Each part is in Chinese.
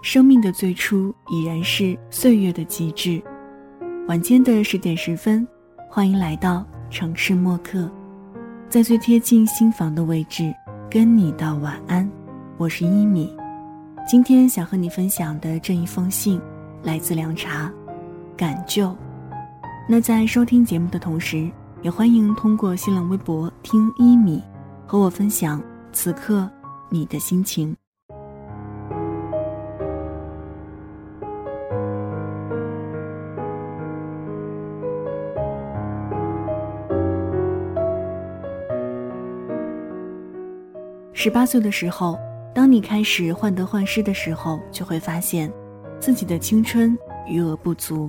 生命的最初已然是岁月的极致。晚间的十点十分，欢迎来到城市默客，在最贴近心房的位置，跟你道晚安。我是一米，今天想和你分享的这一封信，来自凉茶，感旧。那在收听节目的同时，也欢迎通过新浪微博听一米，和我分享此刻你的心情。十八岁的时候，当你开始患得患失的时候，就会发现，自己的青春余额不足。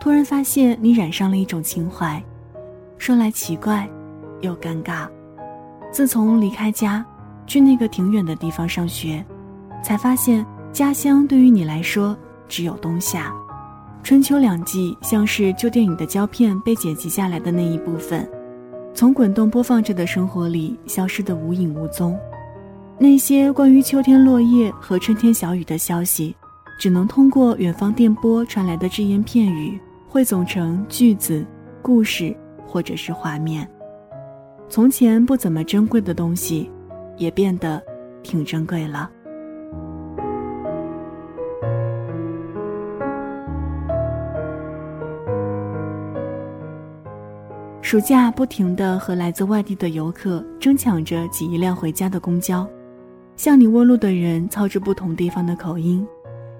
突然发现你染上了一种情怀，说来奇怪，又尴尬。自从离开家，去那个挺远的地方上学，才发现家乡对于你来说只有冬夏，春秋两季像是旧电影的胶片被剪辑下来的那一部分，从滚动播放着的生活里消失得无影无踪。那些关于秋天落叶和春天小雨的消息，只能通过远方电波传来的只言片语。汇总成句子、故事，或者是画面。从前不怎么珍贵的东西，也变得挺珍贵了。暑假不停的和来自外地的游客争抢着挤一辆回家的公交，向你问路的人操着不同地方的口音，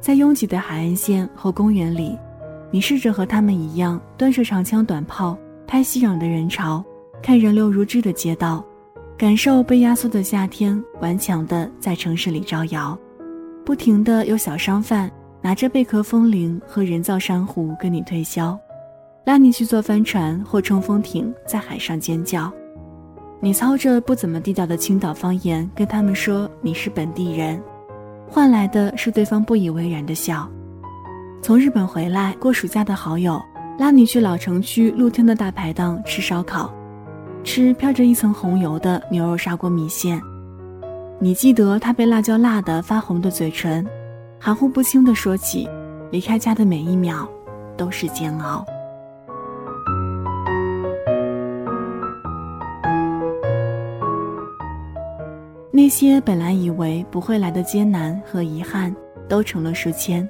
在拥挤的海岸线和公园里。你试着和他们一样，端着长枪短炮，拍熙攘的人潮，看人流如织的街道，感受被压缩的夏天顽强的在城市里招摇。不停的有小商贩拿着贝壳风铃和人造珊瑚跟你推销，拉你去坐帆船或冲锋艇，在海上尖叫。你操着不怎么地道的青岛方言跟他们说你是本地人，换来的是对方不以为然的笑。从日本回来过暑假的好友，拉你去老城区露天的大排档吃烧烤，吃飘着一层红油的牛肉砂锅米线。你记得他被辣椒辣得发红的嘴唇，含糊不清地说起，离开家的每一秒都是煎熬。那些本来以为不会来的艰难和遗憾，都成了书签。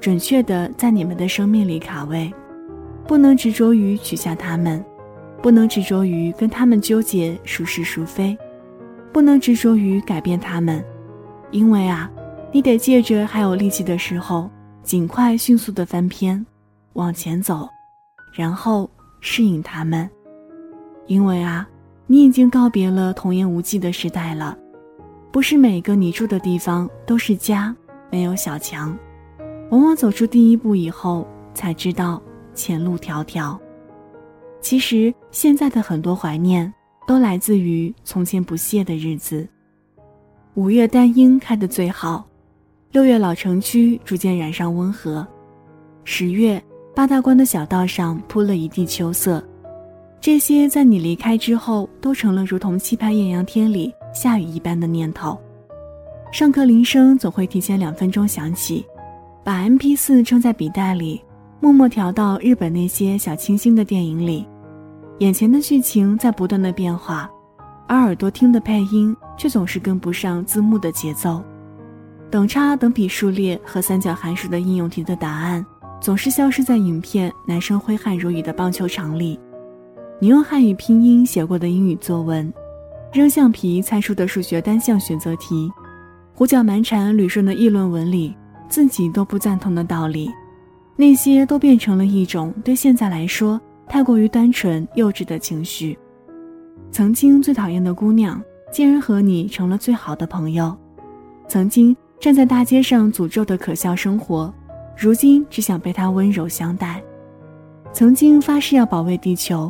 准确的在你们的生命里卡位，不能执着于取下他们，不能执着于跟他们纠结孰是孰非，不能执着于改变他们，因为啊，你得借着还有力气的时候，尽快迅速的翻篇，往前走，然后适应他们，因为啊，你已经告别了童言无忌的时代了，不是每个你住的地方都是家，没有小强。往往走出第一步以后，才知道前路迢迢。其实现在的很多怀念，都来自于从前不屑的日子。五月丹樱开得最好，六月老城区逐渐染上温和，十月八大关的小道上铺了一地秋色。这些在你离开之后，都成了如同期盼艳阳天里下雨一般的念头。上课铃声总会提前两分钟响起。把 M P 四撑在笔袋里，默默调到日本那些小清新的电影里，眼前的剧情在不断的变化，而耳朵听的配音却总是跟不上字幕的节奏。等差、等比数列和三角函数的应用题的答案，总是消失在影片男生挥汗如雨的棒球场里。你用汉语拼音写过的英语作文，扔橡皮猜出的数学单项选择题，胡搅蛮缠捋顺的议论文里。自己都不赞同的道理，那些都变成了一种对现在来说太过于单纯幼稚的情绪。曾经最讨厌的姑娘，竟然和你成了最好的朋友；曾经站在大街上诅咒的可笑生活，如今只想被他温柔相待；曾经发誓要保卫地球，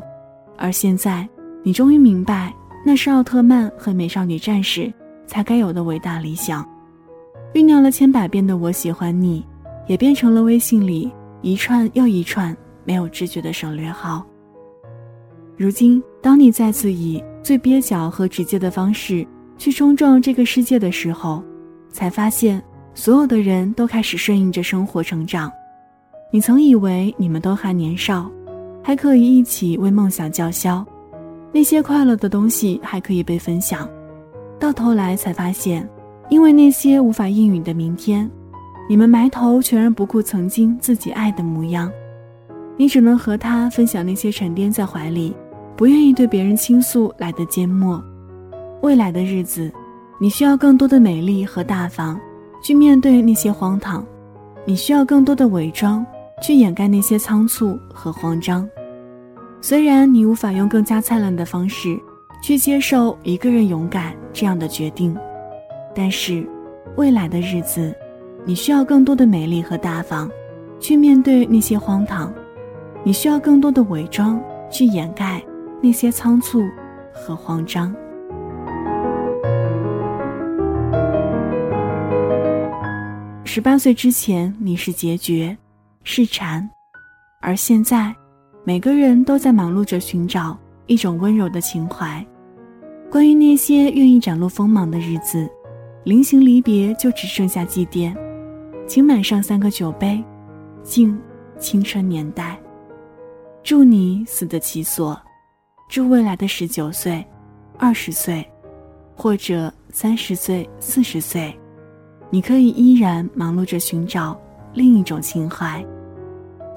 而现在你终于明白，那是奥特曼和美少女战士才该有的伟大理想。酝酿了千百遍的“我喜欢你”，也变成了微信里一串又一串没有知觉的省略号。如今，当你再次以最蹩脚和直接的方式去冲撞这个世界的时候，才发现所有的人都开始顺应着生活成长。你曾以为你们都还年少，还可以一起为梦想叫嚣，那些快乐的东西还可以被分享。到头来才发现，因为那些无法应允的明天，你们埋头全然不顾曾经自己爱的模样。你只能和他分享那些沉淀在怀里，不愿意对别人倾诉来的缄默。未来的日子，你需要更多的美丽和大方，去面对那些荒唐；你需要更多的伪装。去掩盖那些仓促和慌张。虽然你无法用更加灿烂的方式去接受一个人勇敢这样的决定，但是未来的日子，你需要更多的美丽和大方，去面对那些荒唐；你需要更多的伪装去掩盖那些仓促和慌张。十八岁之前，你是孑绝。是禅，而现在，每个人都在忙碌着寻找一种温柔的情怀。关于那些愿意展露锋芒的日子，临行离别就只剩下祭奠。请满上三个酒杯，敬青春年代。祝你死得其所，祝未来的十九岁、二十岁，或者三十岁、四十岁，你可以依然忙碌着寻找。另一种情怀，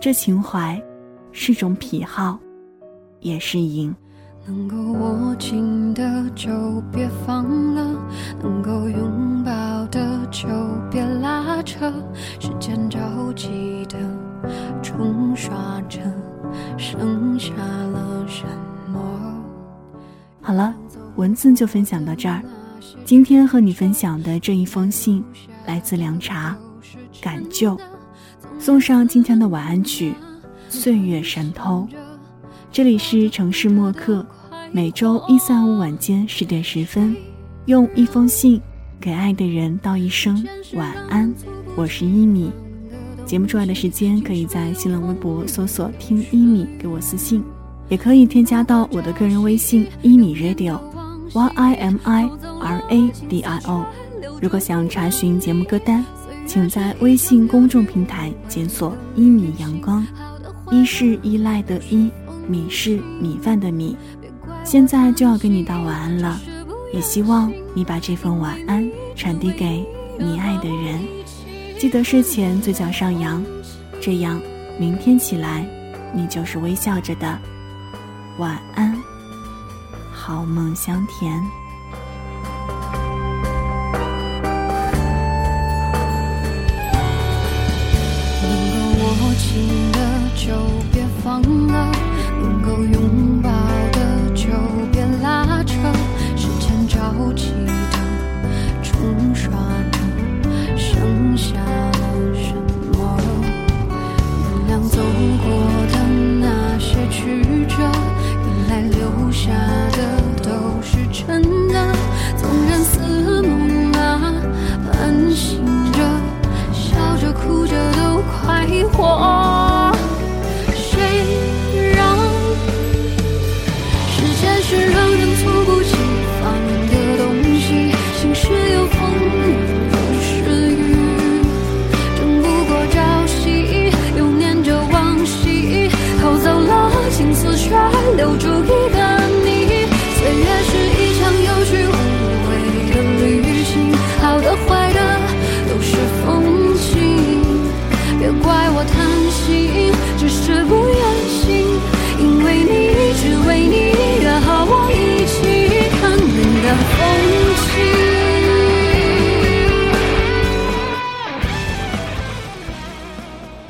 这情怀是种癖好，也是瘾。能够握紧的就别放了，能够拥抱的就别拉扯。时间着急的冲刷着，剩下了什么？好了，文字就分享到这儿。今天和你分享的这一封信，来自凉茶。感旧，送上今天的晚安曲《岁月神偷》。这里是城市默客，每周一、三、五晚间十点十分，用一封信给爱的人道一声晚安。我是一米。节目出来的时间，可以在新浪微博搜索“听一米”给我私信，也可以添加到我的个人微信“一米 radio”，y i m i r a d i o。如果想查询节目歌单。请在微信公众平台检索“一米阳光”，依是依赖的依，米是米饭的米。现在就要跟你道晚安了，也希望你把这份晚安传递给你爱的人。记得睡前嘴角上扬，这样明天起来你就是微笑着的。晚安，好梦香甜。紧的就别放了，能够拥